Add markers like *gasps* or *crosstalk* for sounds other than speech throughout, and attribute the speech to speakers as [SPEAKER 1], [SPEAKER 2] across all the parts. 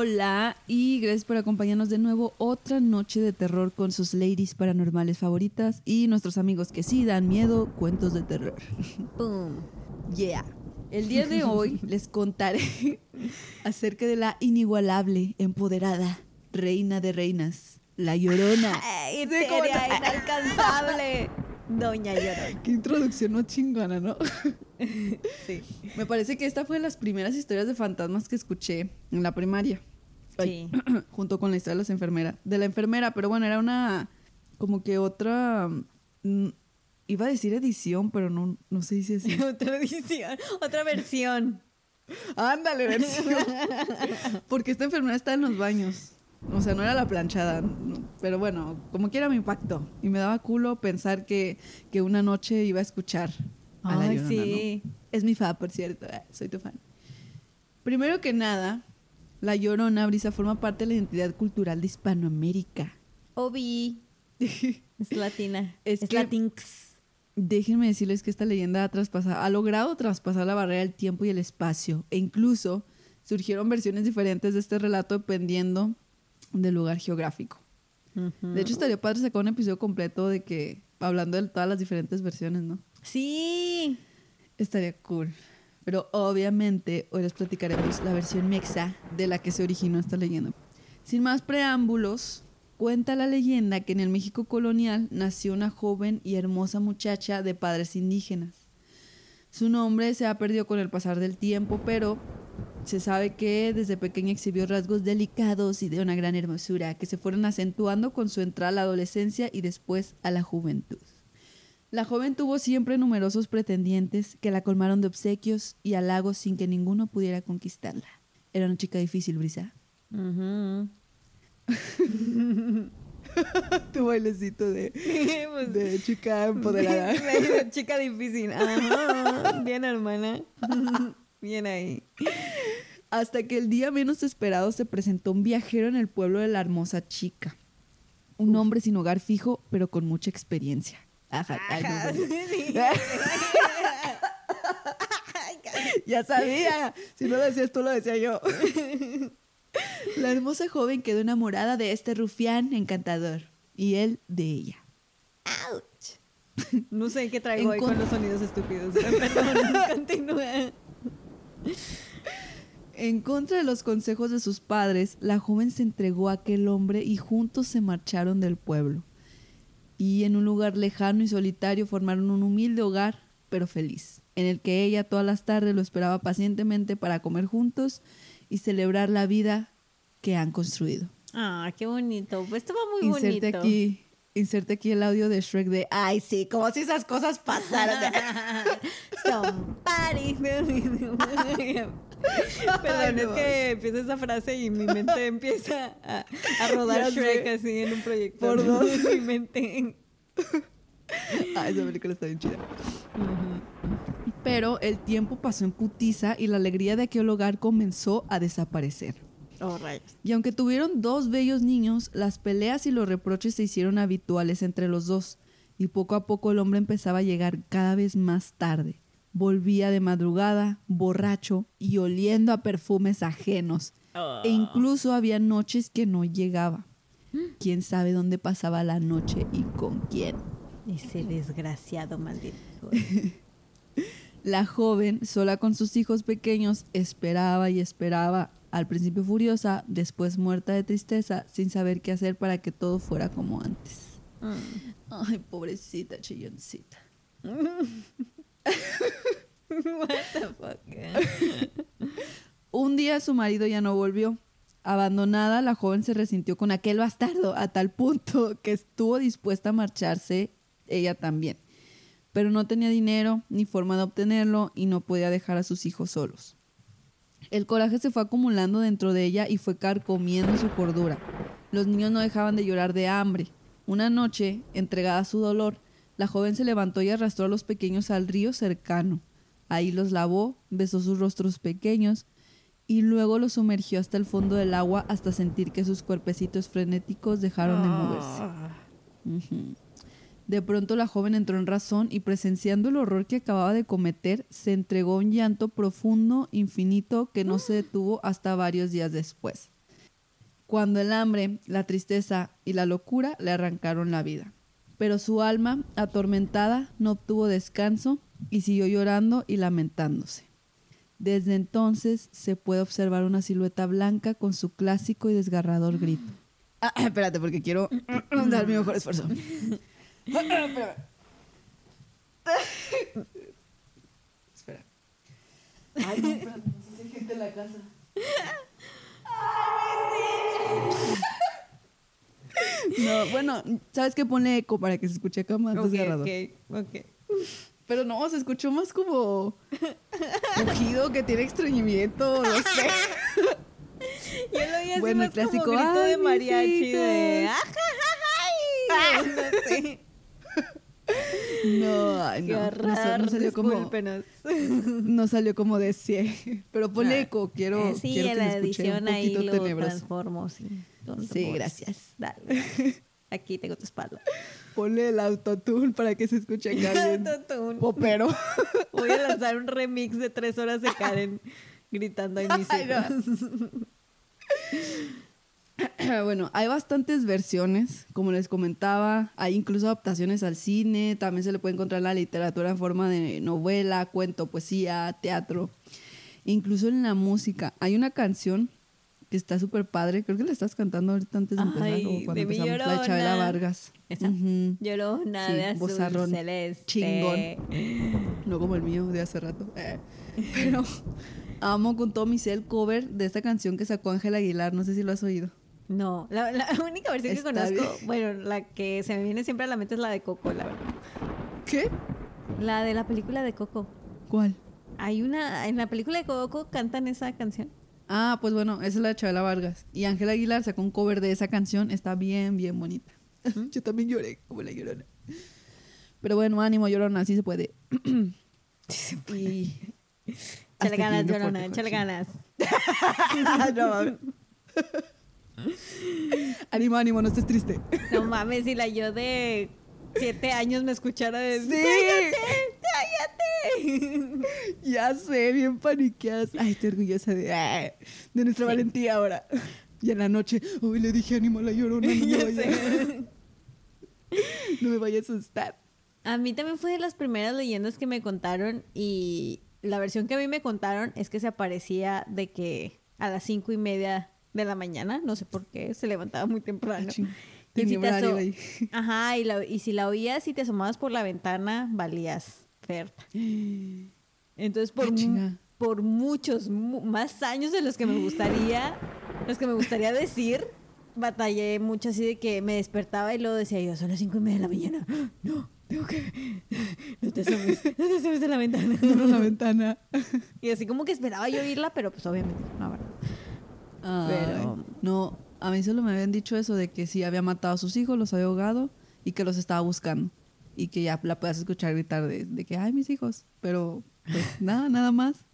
[SPEAKER 1] Hola y gracias por acompañarnos de nuevo otra noche de terror con sus ladies paranormales favoritas y nuestros amigos que sí dan miedo, cuentos de terror. *laughs*
[SPEAKER 2] Boom.
[SPEAKER 1] Yeah. El día de hoy *laughs* les contaré *laughs* acerca de la inigualable, empoderada, reina de reinas, la llorona.
[SPEAKER 2] Ay,
[SPEAKER 1] Sí, ¿cómo
[SPEAKER 2] etérea,
[SPEAKER 1] no?
[SPEAKER 2] inalcanzable. Doña Llorona.
[SPEAKER 1] Qué introducción no chingona, ¿no?
[SPEAKER 2] Sí.
[SPEAKER 1] Me parece que esta fue de las primeras historias de fantasmas que escuché en la primaria.
[SPEAKER 2] Sí. *clears throat*
[SPEAKER 1] junto con la historia de las enfermeras. De la enfermera, pero bueno, era una. como que otra. mm, iba a decir edición, pero no, no se dice así. *laughs*
[SPEAKER 2] Otra edición, otra versión.
[SPEAKER 1] Ándale, versión. *laughs* Porque esta enfermera está en los baños. O sea, no era la planchada. Pero bueno, como quiera me impactó. Y me daba culo pensar que, que una noche iba a escuchar a la
[SPEAKER 2] Ay,
[SPEAKER 1] Llorona,
[SPEAKER 2] sí.
[SPEAKER 1] ¿no? Es mi fan, por cierto. eh, Soy tu fan. Primero que nada, la Llorona Brisa forma parte de la identidad cultural de Hispanoamérica.
[SPEAKER 2] Obi. *laughs* Es latina.
[SPEAKER 1] Es
[SPEAKER 2] Es,
[SPEAKER 1] que-
[SPEAKER 2] latinx.
[SPEAKER 1] Déjenme decirles que esta leyenda ha, traspasado, ha logrado traspasar la barrera del tiempo y el espacio. E incluso surgieron versiones diferentes de este relato dependiendo del lugar geográfico. De hecho, estaría padre sacar un episodio completo de que, hablando de todas las diferentes versiones, ¿no?
[SPEAKER 2] Sí.
[SPEAKER 1] Estaría cool. Pero obviamente hoy les platicaremos la versión mexa de la que se originó esta leyenda. Sin más preámbulos, cuenta la leyenda que en el México colonial nació una joven y hermosa muchacha de padres indígenas. Su nombre se ha perdido con el pasar del tiempo, pero se sabe que desde pequeña exhibió rasgos delicados y de una gran hermosura que se fueron acentuando con su entrada a la adolescencia y después a la juventud. La joven tuvo siempre numerosos pretendientes que la colmaron de obsequios y halagos sin que ninguno pudiera conquistarla. Era una chica difícil, Brisa. *laughs* Tu bailecito de, *laughs*
[SPEAKER 2] Pues,
[SPEAKER 1] de chica empoderada. *laughs*
[SPEAKER 2] Chica difícil. Ajá. Bien, hermana. Bien ahí.
[SPEAKER 1] Hasta que el día menos esperado se presentó un viajero en el pueblo de la hermosa chica. Un hombre sin hogar fijo, pero con mucha experiencia. Ajá,
[SPEAKER 2] Ajá. Sí. *laughs*
[SPEAKER 1] Ya sabía. Si no lo decías tú, lo decía yo. La hermosa joven quedó enamorada de este rufián encantador y él de ella.
[SPEAKER 2] Ouch. No sé qué traigo
[SPEAKER 1] En
[SPEAKER 2] hoy con
[SPEAKER 1] con-
[SPEAKER 2] los sonidos estúpidos. *laughs* Perdón, continúa.
[SPEAKER 1] En contra de los consejos de sus padres, la joven se entregó a aquel hombre y juntos se marcharon del pueblo. Y en un lugar lejano y solitario formaron un humilde hogar, pero feliz, en el que ella todas las tardes lo esperaba pacientemente para comer juntos y celebrar la vida que han construido.
[SPEAKER 2] Ah, qué bonito. Pues estuvo muy
[SPEAKER 1] inserte
[SPEAKER 2] bonito.
[SPEAKER 1] aquí, inserte aquí el audio de Shrek de ay sí, como si esas cosas pasaran. *laughs*
[SPEAKER 2] Somebody. *laughs* *laughs* Perdón,
[SPEAKER 1] Ay,
[SPEAKER 2] es
[SPEAKER 1] no.
[SPEAKER 2] que empieza esa frase y mi mente *laughs* empieza a, a rodar
[SPEAKER 1] Ya sé.
[SPEAKER 2] Shrek así en un proyecto.
[SPEAKER 1] Por dos. *laughs*
[SPEAKER 2] mi mente.
[SPEAKER 1] Ah, esa película está bien chida. Pero el tiempo pasó en putiza y la alegría de aquel hogar comenzó a desaparecer.
[SPEAKER 2] Oh, rayos.
[SPEAKER 1] Y aunque tuvieron dos bellos niños, las peleas y los reproches se hicieron habituales entre los dos. Y poco a poco el hombre empezaba a llegar cada vez más tarde. Volvía de madrugada, borracho y oliendo a perfumes ajenos.
[SPEAKER 2] Oh.
[SPEAKER 1] E incluso había noches que no llegaba. ¿Quién sabe dónde pasaba la noche y con quién?
[SPEAKER 2] Ese desgraciado maldito. *laughs*
[SPEAKER 1] La joven, sola con sus hijos pequeños, esperaba y esperaba, al principio furiosa, después muerta de tristeza, sin saber qué hacer para que todo fuera como antes.
[SPEAKER 2] Mm.
[SPEAKER 1] Ay, pobrecita chilloncita. *laughs* *laughs*
[SPEAKER 2] What the fuck?
[SPEAKER 1] Un día su marido ya no volvió. Abandonada, la joven se resintió con aquel bastardo a tal punto que estuvo dispuesta a marcharse ella también. Pero no tenía dinero ni forma de obtenerlo y no podía dejar a sus hijos solos. El coraje se fue acumulando dentro de ella y fue carcomiendo su cordura. Los niños no dejaban de llorar de hambre. Una noche, entregada a su dolor, la joven se levantó y arrastró a los pequeños al río cercano. Ahí los lavó, besó sus rostros pequeños y luego los sumergió hasta el fondo del agua hasta sentir que sus cuerpecitos frenéticos dejaron de moverse. De pronto la joven entró en razón y presenciando el horror que acababa de cometer, se entregó a un llanto profundo, infinito, que no se detuvo hasta varios días después. cuando el hambre, la tristeza y la locura le arrancaron la vida. Pero su alma, atormentada, no obtuvo descanso y siguió llorando y lamentándose. Desde entonces se puede observar una silueta blanca con su clásico y desgarrador grito. Ah, espérate, porque quiero *clears throat* dar mi mejor esfuerzo. Espera. *clears throat* Espera. Ay, no, espérate, no sé si hay gente en la casa. No, bueno, ¿sabes qué? Ponle eco para que se escuche acá más desgarrador.
[SPEAKER 2] ok, ok.
[SPEAKER 1] Pero no, se escuchó más como rugido que tiene estreñimiento, no sé. *laughs*
[SPEAKER 2] Yo lo oí así
[SPEAKER 1] Bueno,
[SPEAKER 2] más
[SPEAKER 1] el clásico,
[SPEAKER 2] como grito
[SPEAKER 1] "Ay,
[SPEAKER 2] de mariachi de...
[SPEAKER 1] hijas".
[SPEAKER 2] "Ajajajay". *laughs* No sé.
[SPEAKER 1] No,
[SPEAKER 2] Qué
[SPEAKER 1] no. No,
[SPEAKER 2] horror,
[SPEAKER 1] no salió como, *laughs* no salió como de 100. Pero ponle
[SPEAKER 2] Ah.
[SPEAKER 1] eco, quiero,
[SPEAKER 2] Eh, sí,
[SPEAKER 1] quiero
[SPEAKER 2] en
[SPEAKER 1] que
[SPEAKER 2] la
[SPEAKER 1] escuche un
[SPEAKER 2] edición ahí lo
[SPEAKER 1] tenebroso.
[SPEAKER 2] transformo, sí. voz.
[SPEAKER 1] gracias.
[SPEAKER 2] Dale. Aquí tengo tu espalda.
[SPEAKER 1] Ponle el autotune para que se escuche bien
[SPEAKER 2] Autotune.
[SPEAKER 1] popero. *laughs*
[SPEAKER 2] Voy a lanzar un remix de tres horas de Karen gritando ahí mis *laughs*
[SPEAKER 1] bueno, hay bastantes versiones, como les comentaba, hay incluso adaptaciones al cine, también se le puede encontrar en la literatura en forma de novela, cuento, poesía, teatro, incluso en la música. Hay una canción que está súper padre, creo que la estás cantando ahorita antes de empezar,
[SPEAKER 2] Ay,
[SPEAKER 1] o cuando empezamos, la de Chabela
[SPEAKER 2] Llorona.
[SPEAKER 1] Vargas.
[SPEAKER 2] ¿Esa?
[SPEAKER 1] Ujú.
[SPEAKER 2] Llorona
[SPEAKER 1] Sí,
[SPEAKER 2] de azul celeste.
[SPEAKER 1] chingón. No como el mío de hace rato. Eh, Pero amo con todo mi ser cover de esta canción que sacó Ángela Aguilar, no sé si lo has oído.
[SPEAKER 2] No, la, la única versión que conozco,
[SPEAKER 1] bien.
[SPEAKER 2] bueno, la que se me viene siempre a la mente es la de Coco, la verdad.
[SPEAKER 1] ¿Qué?
[SPEAKER 2] La de la película de Coco.
[SPEAKER 1] ¿Cuál?
[SPEAKER 2] Hay una, en la película de Coco cantan esa canción.
[SPEAKER 1] Ah, pues bueno, esa es la de Chabela Vargas. Y Ángela Aguilar sacó un cover de esa canción. Está bien, bien bonita. *laughs* Yo también lloré como la llorona. Pero bueno, ánimo, llorona, así *clears throat* se puede. Y...
[SPEAKER 2] Échale
[SPEAKER 1] Hasta
[SPEAKER 2] ganas, Llorona, échale ganas. *laughs*
[SPEAKER 1] No, mames. ánimo, ánimo, no estés triste.
[SPEAKER 2] No mames, si la yo de siete años me escuchara decir,
[SPEAKER 1] Sí.
[SPEAKER 2] ¡cállate! *laughs*
[SPEAKER 1] Ya sé, bien paniqueadas. Ay, estoy orgullosa de, ah, de nuestra
[SPEAKER 2] Sí.
[SPEAKER 1] valentía ahora. Y en la noche, uy, le dije ánimo a la llorona, no me, *laughs*
[SPEAKER 2] Ya
[SPEAKER 1] vaya,
[SPEAKER 2] sé. *laughs*
[SPEAKER 1] no me vaya a asustar.
[SPEAKER 2] A mí también fue de las primeras leyendas que me contaron y la versión que a mí me contaron es que se aparecía de que a las cinco y media de la mañana, no sé por qué, se levantaba muy temprano.
[SPEAKER 1] Ah, ching.
[SPEAKER 2] Y si te. Ajá, y, la- y si la oías y te asomabas por la ventana, valías Ferta. Entonces, por,
[SPEAKER 1] Ah,
[SPEAKER 2] mu- por muchos, mu- más años de los que me gustaría, los que me gustaría decir, batallé mucho así de que me despertaba y luego decía yo, son las cinco y media de la mañana. *gasps* No, tengo que... *laughs* No te asomes, no te asomes de la ventana. *laughs*
[SPEAKER 1] No la ventana.
[SPEAKER 2] Y así como que esperaba yo oírla, pero pues obviamente no, ¿verdad? Pero-
[SPEAKER 1] no, a mí solo me habían dicho eso de que sí había matado a sus hijos, los había ahogado y que los estaba buscando. Y que ya la puedas escuchar gritar de, de que, ay, mis hijos. Pero, pues, *laughs* nada, nada más.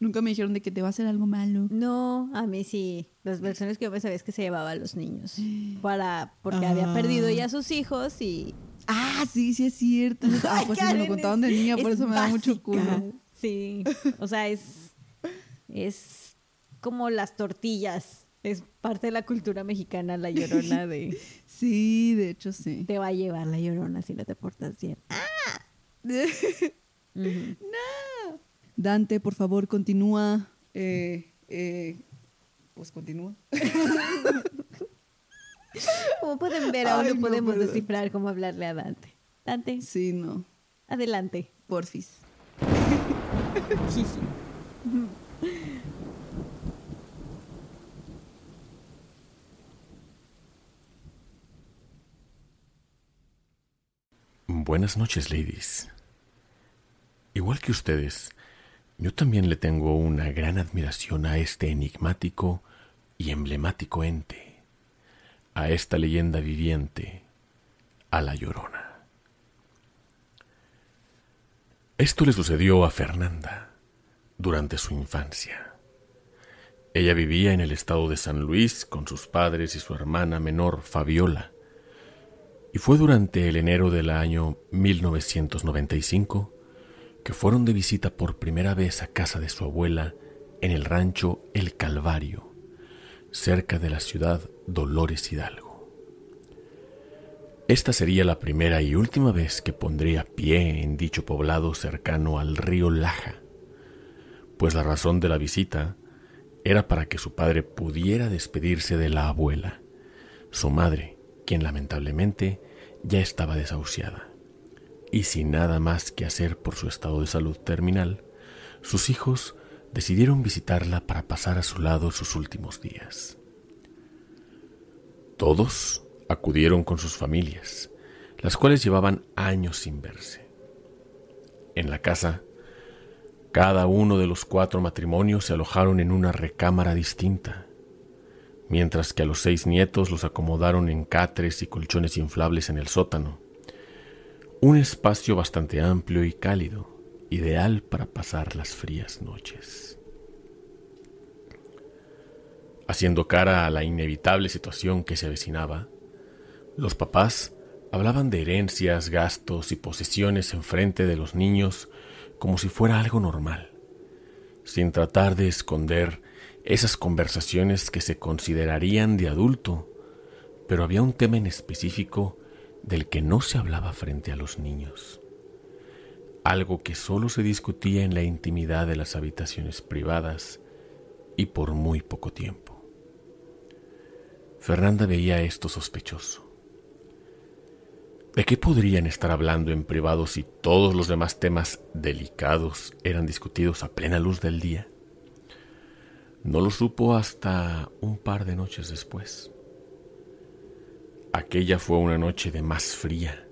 [SPEAKER 1] Nunca me dijeron de que te va a hacer algo malo.
[SPEAKER 2] No, a mí sí. Las versiones que yo me sabía es que se llevaba a los niños. *gasps* Para, porque había
[SPEAKER 1] Ah.
[SPEAKER 2] perdido ya a sus hijos y.
[SPEAKER 1] Ah, sí, sí es cierto. *laughs* Ah, pues sí me lo contaban de
[SPEAKER 2] es-
[SPEAKER 1] niña, por
[SPEAKER 2] es
[SPEAKER 1] eso me da mucho
[SPEAKER 2] básica.
[SPEAKER 1] culo.
[SPEAKER 2] Sí. O sea, es. Es como las tortillas. Es parte de la cultura mexicana, la llorona de. *laughs*
[SPEAKER 1] Sí, de hecho sí.
[SPEAKER 2] Te va a llevar la llorona si no te portas bien. *laughs* Ujú.
[SPEAKER 1] Dante, por favor, continúa. Eh, eh, pues continúa. *laughs*
[SPEAKER 2] Como pueden ver, aún
[SPEAKER 1] Ay,
[SPEAKER 2] no
[SPEAKER 1] no,
[SPEAKER 2] podemos descifrar cómo hablarle a Dante. Dante,
[SPEAKER 1] Sí, no.
[SPEAKER 2] adelante.
[SPEAKER 1] Porfis.
[SPEAKER 3] Buenas noches, ladies. Igual que ustedes, yo también le tengo una gran admiración a este enigmático y emblemático ente, a esta leyenda viviente, a la Llorona. Esto le sucedió a Fernanda durante su infancia. Ella vivía en el estado de San Luis con sus padres y su hermana menor, Fabiola. Y fue durante el enero del año 1995 que fueron de visita por primera vez a casa de su abuela en el rancho El Calvario, cerca de la ciudad Dolores Hidalgo. Esta sería la primera y última vez que pondría pie en dicho poblado cercano al río Laja, pues la razón de la visita era para que su padre pudiera despedirse de la abuela, su madre, quien lamentablemente ya estaba desahuciada. Y sin nada más que hacer por su estado de salud terminal, sus hijos decidieron visitarla para pasar a su lado sus últimos días. Todos acudieron con sus familias, las cuales llevaban años sin verse. En la casa, cada uno de los cuatro matrimonios se alojaron en una recámara distinta, mientras que a los seis nietos los acomodaron en catres y colchones inflables en el sótano, un espacio bastante amplio y cálido, ideal para pasar las frías noches. Haciendo cara a la inevitable situación que se avecinaba, los papás hablaban de herencias, gastos y posesiones en frente de los niños como si fuera algo normal, sin tratar de esconder esas conversaciones que se considerarían de adulto, pero había un tema en específico del que no se hablaba frente a los niños, algo que solo se discutía en la intimidad de las habitaciones privadas y por muy poco tiempo. Fernanda veía esto sospechoso. ¿De qué podrían estar hablando en privado si todos los demás temas delicados eran discutidos a plena luz del día? No lo supo hasta un par de noches después. Aquella fue una noche de más fría.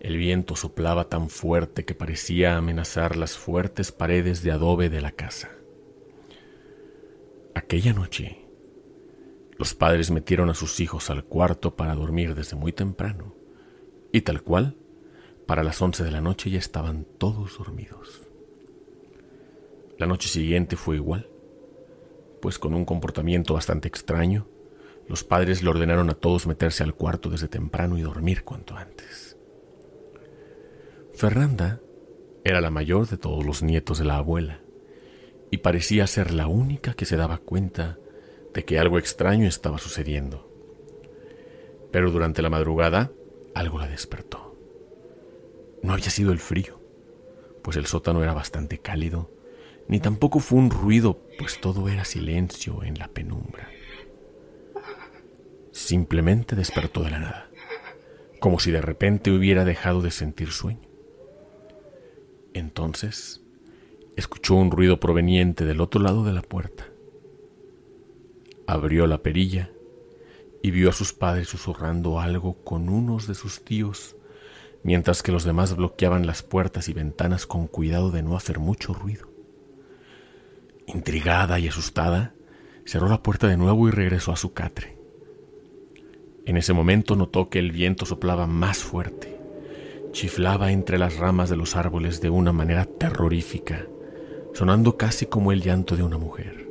[SPEAKER 3] El viento soplaba tan fuerte que parecía amenazar las fuertes paredes de adobe de la casa. Aquella noche, los padres metieron a sus hijos al cuarto para dormir desde muy temprano y tal cual, para las once de la noche ya estaban todos dormidos. La noche siguiente fue igual, pues con un comportamiento bastante extraño, los padres le ordenaron a todos meterse al cuarto desde temprano y dormir cuanto antes. Fernanda era la mayor de todos los nietos de la abuela, y parecía ser la única que se daba cuenta de que algo extraño estaba sucediendo. Pero durante la madrugada, algo la despertó. No había sido el frío, pues el sótano era bastante cálido, ni tampoco fue un ruido, pues todo era silencio en la penumbra. Simplemente despertó de la nada, como si de repente hubiera dejado de sentir sueño. Entonces, escuchó un ruido proveniente del otro lado de la puerta. Abrió la perilla y vio a sus padres susurrando algo con unos de sus tíos, mientras que los demás bloqueaban las puertas y ventanas con cuidado de no hacer mucho ruido. Intrigada y asustada, cerró la puerta de nuevo y regresó a su catre. En ese momento notó que el viento soplaba más fuerte, chiflaba entre las ramas de los árboles de una manera terrorífica, sonando casi como el llanto de una mujer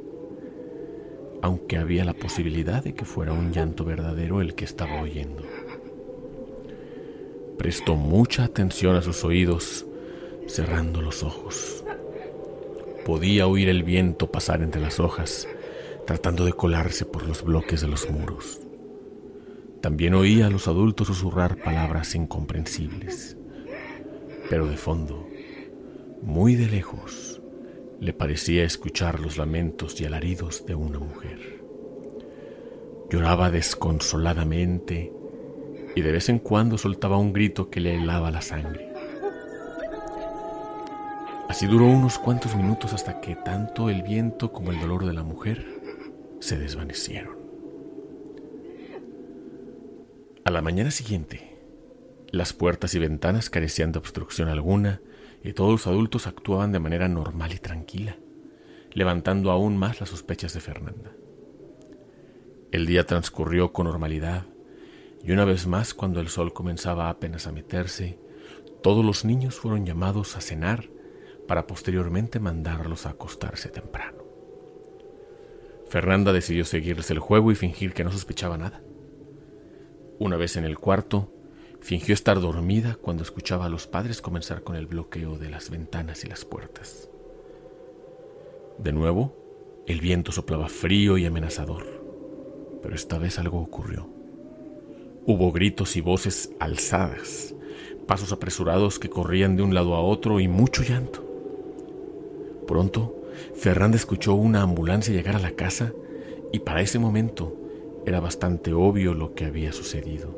[SPEAKER 3] aunque había la posibilidad de que fuera un llanto verdadero el que estaba oyendo. Prestó mucha atención a sus oídos, cerrando los ojos. Podía oír el viento pasar entre las hojas, tratando de colarse por los bloques de los muros. También oía a los adultos susurrar palabras incomprensibles. Pero de fondo, muy de lejos, le parecía escuchar los lamentos y alaridos de una mujer. Lloraba desconsoladamente y de vez en cuando soltaba un grito que le helaba la sangre. Así duró unos cuantos minutos hasta que tanto el viento como el dolor de la mujer se desvanecieron. A la mañana siguiente, las puertas y ventanas carecían de obstrucción alguna y todos los adultos actuaban de manera normal y tranquila, levantando aún más las sospechas de Fernanda. El día transcurrió con normalidad y una vez más cuando el sol comenzaba apenas a meterse, todos los niños fueron llamados a cenar para posteriormente mandarlos a acostarse temprano. Fernanda decidió seguirles el juego y fingir que no sospechaba nada. Una vez en el cuarto, Fingió estar dormida cuando escuchaba a los padres comenzar con el bloqueo de las ventanas y las puertas. De nuevo, el viento soplaba frío y amenazador, Pero esta vez algo ocurrió. Hubo gritos y voces alzadas, pasos apresurados que corrían de un lado a otro y mucho llanto. Pronto, Fernanda escuchó una ambulancia llegar a la casa y para ese momento era bastante obvio lo que había sucedido.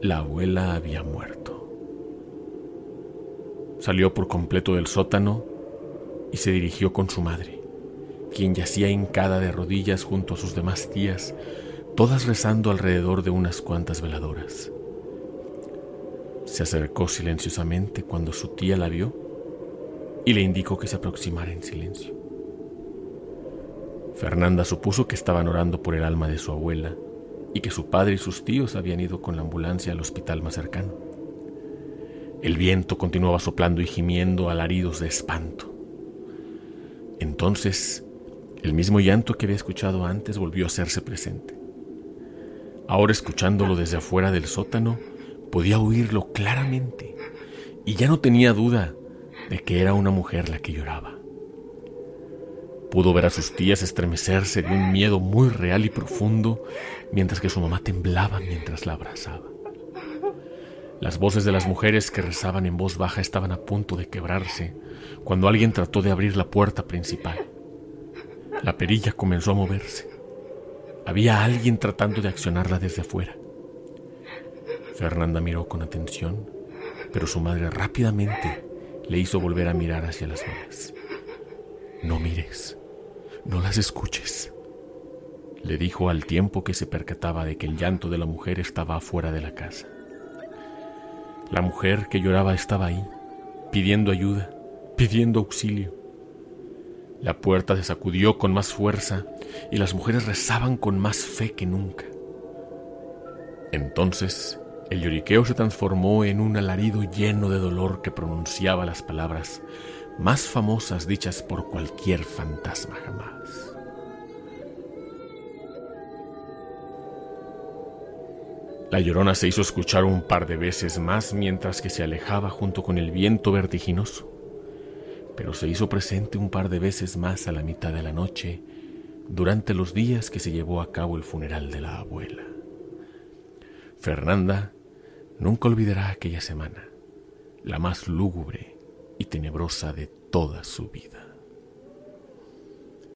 [SPEAKER 3] La abuela había muerto. Salió por completo del sótano y se dirigió con su madre, quien yacía hincada de rodillas junto a sus demás tías, todas rezando alrededor de unas cuantas veladoras. Se acercó silenciosamente cuando su tía la vio y le indicó que se aproximara en silencio. Fernanda supuso que estaban orando por el alma de su abuela y que su padre y sus tíos habían ido con la ambulancia al hospital más cercano. El viento continuaba soplando y gimiendo alaridos de espanto. Entonces, el mismo llanto que había escuchado antes volvió a hacerse presente. Ahora escuchándolo desde afuera del sótano, podía oírlo claramente y ya no tenía duda de que era una mujer la que lloraba. Pudo ver a sus tías estremecerse de un miedo muy real y profundo, mientras que su mamá temblaba mientras la abrazaba. Las voces de las mujeres que rezaban en voz baja estaban a punto de quebrarse cuando alguien trató de abrir la puerta principal. La perilla comenzó a moverse. Había alguien tratando de accionarla desde afuera. Fernanda miró con atención, pero su madre rápidamente le hizo volver a mirar hacia las velas. No mires, no las escuches, le dijo al tiempo que se percataba de que el llanto de la mujer estaba afuera de la casa. La mujer que lloraba estaba ahí, pidiendo ayuda, pidiendo auxilio. La puerta se sacudió con más fuerza y las mujeres rezaban con más fe que nunca. Entonces el lloriqueo se transformó en un alarido lleno de dolor que pronunciaba las palabras más famosas dichas por cualquier fantasma jamás. La llorona se hizo escuchar un par de veces más mientras que se alejaba junto con el viento vertiginoso pero se hizo presente un par de veces más a la mitad de la noche durante los días que se llevó a cabo el funeral de la abuela. Fernanda nunca olvidará aquella semana, la más lúgubre y tenebrosa de toda su vida.